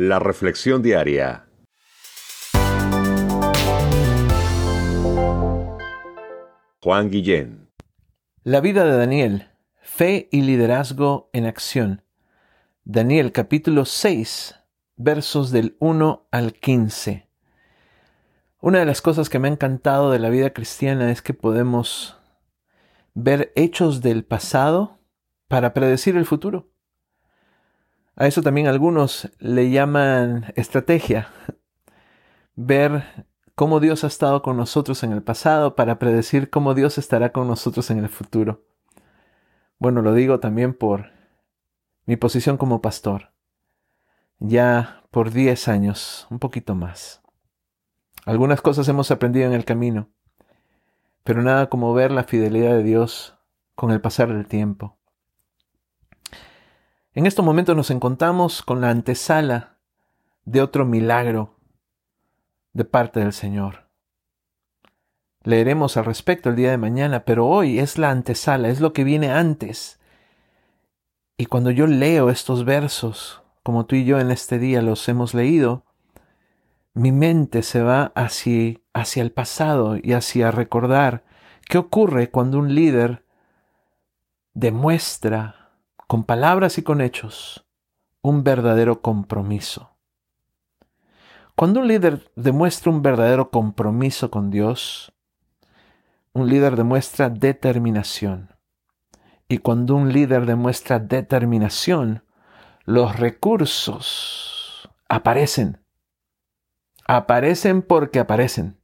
La Reflexión Diaria. Juan Guillén. La vida de Daniel. Fe y liderazgo en acción. Daniel capítulo 6, versos del 1 al 15. Una de las cosas que me ha encantado de la vida cristiana es que podemos ver hechos del pasado para predecir el futuro. A eso también algunos le llaman estrategia. Ver cómo Dios ha estado con nosotros en el pasado para predecir cómo Dios estará con nosotros en el futuro. Bueno, lo digo también por mi posición como pastor. Ya por 10 años, un poquito más. Algunas cosas hemos aprendido en el camino, pero nada como ver la fidelidad de Dios con el pasar del tiempo. En estos momentos nos encontramos con la antesala de otro milagro de parte del Señor. Leeremos al respecto el día de mañana, pero hoy es la antesala, es lo que viene antes. Y cuando yo leo estos versos, como tú y yo en este día los hemos leído, mi mente se va hacia, hacia el pasado y hacia recordar qué ocurre cuando un líder demuestra con palabras y con hechos, un verdadero compromiso. Cuando un líder demuestra un verdadero compromiso con Dios, un líder demuestra determinación. Y cuando un líder demuestra determinación, los recursos aparecen. Aparecen porque aparecen.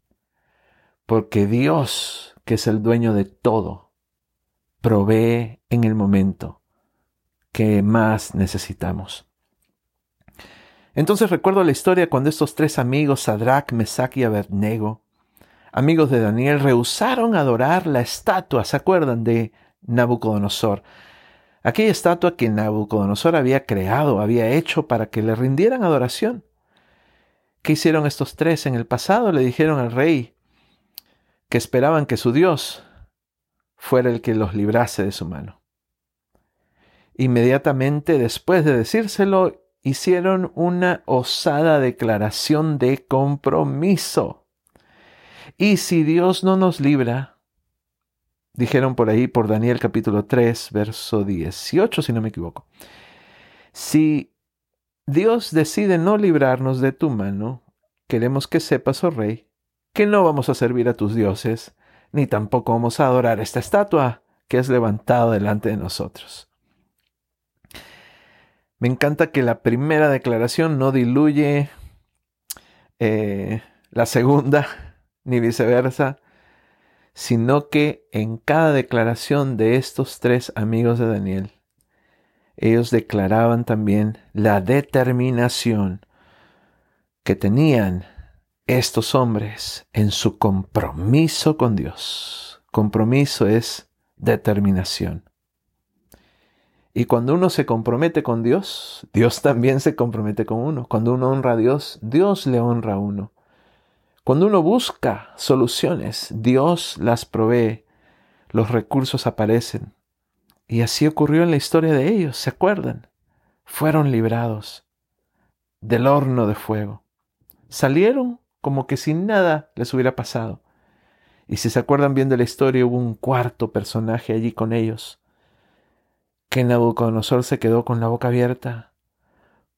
Porque Dios, que es el dueño de todo, provee en el momento que más necesitamos. Entonces recuerdo la historia cuando estos tres amigos, Sadrach, Mesach y Abednego, amigos de Daniel, rehusaron adorar la estatua, ¿se acuerdan de Nabucodonosor? Aquella estatua que Nabucodonosor había creado, había hecho para que le rindieran adoración. ¿Qué hicieron estos tres en el pasado? Le dijeron al rey que esperaban que su Dios fuera el que los librase de su mano. Inmediatamente después de decírselo, hicieron una osada declaración de compromiso. Y si Dios no nos libra, dijeron por ahí por Daniel capítulo 3, verso 18, si no me equivoco, si Dios decide no librarnos de tu mano, queremos que sepas, oh rey, que no vamos a servir a tus dioses, ni tampoco vamos a adorar esta estatua que es levantada delante de nosotros. Me encanta que la primera declaración no diluye eh, la segunda, ni viceversa, sino que en cada declaración de estos tres amigos de Daniel, ellos declaraban también la determinación que tenían estos hombres en su compromiso con Dios. Compromiso es determinación. Y cuando uno se compromete con Dios, Dios también se compromete con uno. Cuando uno honra a Dios, Dios le honra a uno. Cuando uno busca soluciones, Dios las provee, los recursos aparecen. Y así ocurrió en la historia de ellos, ¿se acuerdan? Fueron librados del horno de fuego. Salieron como que sin nada les hubiera pasado. Y si se acuerdan bien de la historia, hubo un cuarto personaje allí con ellos, que Nabucodonosor se quedó con la boca abierta,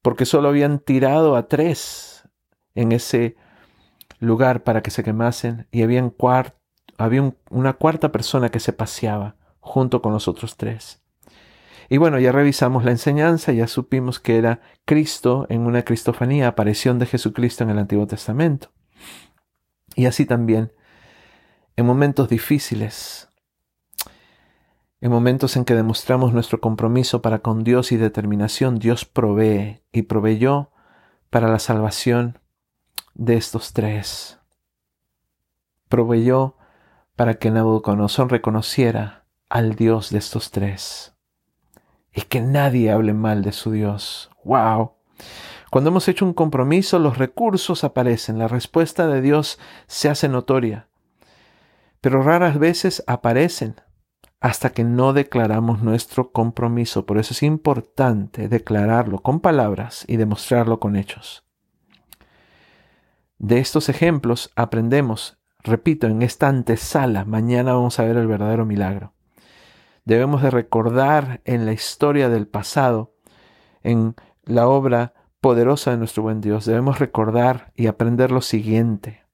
porque solo habían tirado a tres en ese lugar para que se quemasen y había una cuarta persona que se paseaba junto con los otros tres. Y bueno, ya revisamos la enseñanza, ya supimos que era Cristo en una cristofanía, aparición de Jesucristo en el Antiguo Testamento. Y así también, en momentos difíciles, en momentos en que demostramos nuestro compromiso para con Dios y determinación, Dios provee y proveyó para la salvación de estos tres. Proveyó para que Nabucodonosor reconociera al Dios de estos tres y que nadie hable mal de su Dios. ¡Wow! Cuando hemos hecho un compromiso, los recursos aparecen, la respuesta de Dios se hace notoria, pero raras veces aparecen hasta que no declaramos nuestro compromiso. Por eso es importante declararlo con palabras y demostrarlo con hechos. De estos ejemplos aprendemos, repito, en esta antesala, mañana vamos a ver el verdadero milagro. Debemos de recordar en la historia del pasado, en la obra poderosa de nuestro buen Dios, debemos recordar y aprender lo siguiente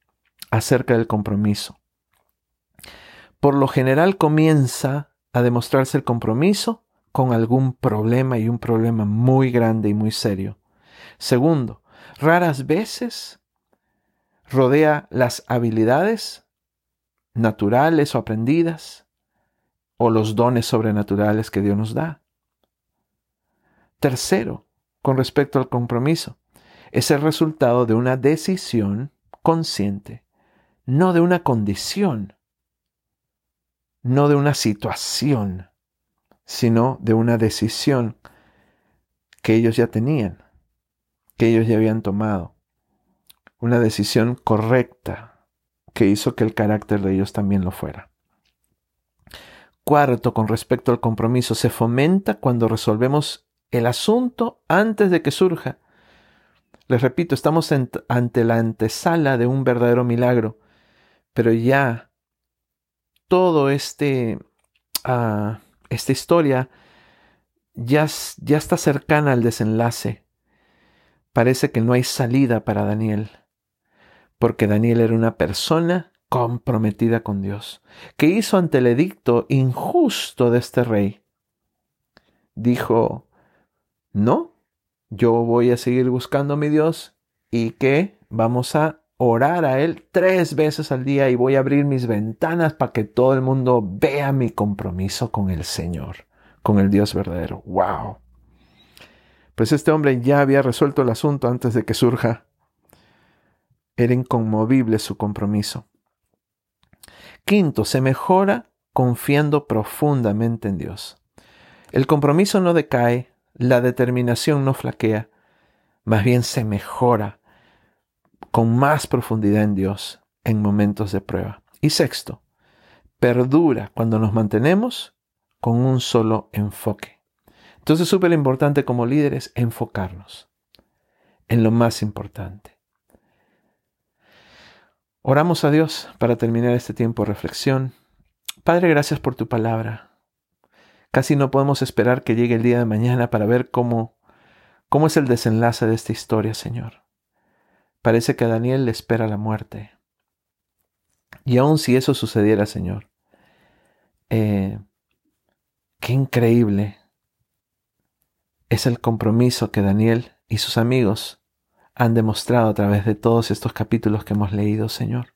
acerca del compromiso. Por lo general comienza a demostrarse el compromiso con algún problema y un problema muy grande y muy serio. Segundo, raras veces rodea las habilidades naturales o aprendidas o los dones sobrenaturales que Dios nos da. Tercero, con respecto al compromiso, es el resultado de una decisión consciente, no de una condición, no de una situación, sino de una decisión que ellos ya tenían, que ellos ya habían tomado. Una decisión correcta que hizo que el carácter de ellos también lo fuera. Cuarto, con respecto al compromiso, se fomenta cuando resolvemos el asunto antes de que surja. Les repito, estamos ante la antesala de un verdadero milagro, pero ya todo este, uh, esta historia ya, ya está cercana al desenlace. Parece que no hay salida para Daniel, porque Daniel era una persona comprometida con Dios, que hizo ante el edicto injusto de este rey. Dijo, no, yo voy a seguir buscando a mi Dios y que vamos a orar a Él tres veces al día y voy a abrir mis ventanas para que todo el mundo vea mi compromiso con el Señor, con el Dios verdadero. ¡Wow! Pues este hombre ya había resuelto el asunto antes de que surja. Era inconmovible su compromiso. Quinto, se mejora confiando profundamente en Dios. El compromiso no decae, la determinación no flaquea, más bien se mejora con más profundidad en Dios en momentos de prueba. Y sexto, perdura cuando nos mantenemos con un solo enfoque. Entonces es súper importante como líderes enfocarnos en lo más importante. Oramos a Dios para terminar este tiempo de reflexión. Padre, gracias por tu palabra. Casi no podemos esperar que llegue el día de mañana para ver cómo, cómo es el desenlace de esta historia, Señor. Parece que a Daniel le espera la muerte. Y aun si eso sucediera, Señor, eh, qué increíble es el compromiso que Daniel y sus amigos han demostrado a través de todos estos capítulos que hemos leído, Señor.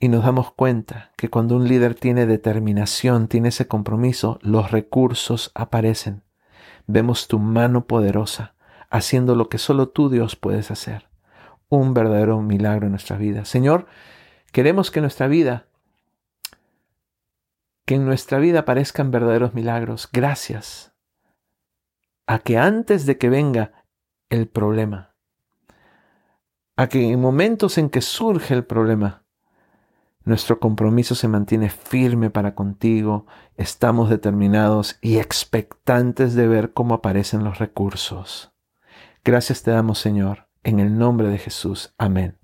Y nos damos cuenta que cuando un líder tiene determinación, tiene ese compromiso, los recursos aparecen. Vemos tu mano poderosa haciendo lo que solo tú, Dios, puedes hacer. Un verdadero milagro en nuestra vida. Señor, queremos que nuestra vida, que en nuestra vida aparezcan verdaderos milagros. Gracias a que antes de que venga el problema. A que en momentos en que surge el problema, nuestro compromiso se mantiene firme para contigo, estamos determinados y expectantes de ver cómo aparecen los recursos. Gracias te damos, Señor, en el nombre de Jesús. Amén.